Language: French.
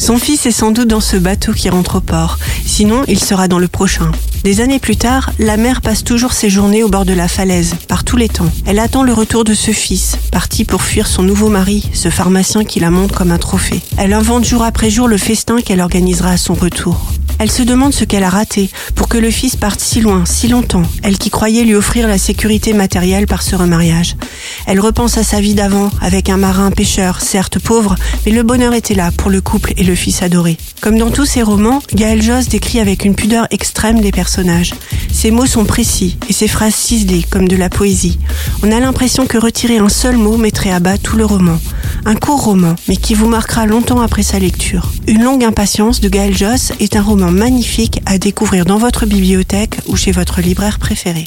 Son fils est sans doute dans ce bateau qui rentre au port, sinon il sera dans le prochain. Des années plus tard, la mère passe toujours ses journées au bord de la falaise, par tous les temps. Elle attend le retour de ce fils, parti pour fuir son nouveau mari, ce pharmacien qui la montre comme un trophée. Elle invente jour après jour le festin qu'elle organisera à son retour. Elle se demande ce qu'elle a raté pour que le fils parte si loin, si longtemps, elle qui croyait lui offrir la sécurité matérielle par ce remariage. Elle repense à sa vie d'avant avec un marin pêcheur, certes pauvre, mais le bonheur était là pour le couple et le fils adoré. Comme dans tous ses romans, Gaël Joss décrit avec une pudeur extrême des personnages. Ses mots sont précis et ses phrases ciselées comme de la poésie. On a l'impression que retirer un seul mot mettrait à bas tout le roman. Un court roman, mais qui vous marquera longtemps après sa lecture. Une longue impatience de Gaël Joss est un roman magnifique à découvrir dans votre bibliothèque ou chez votre libraire préféré.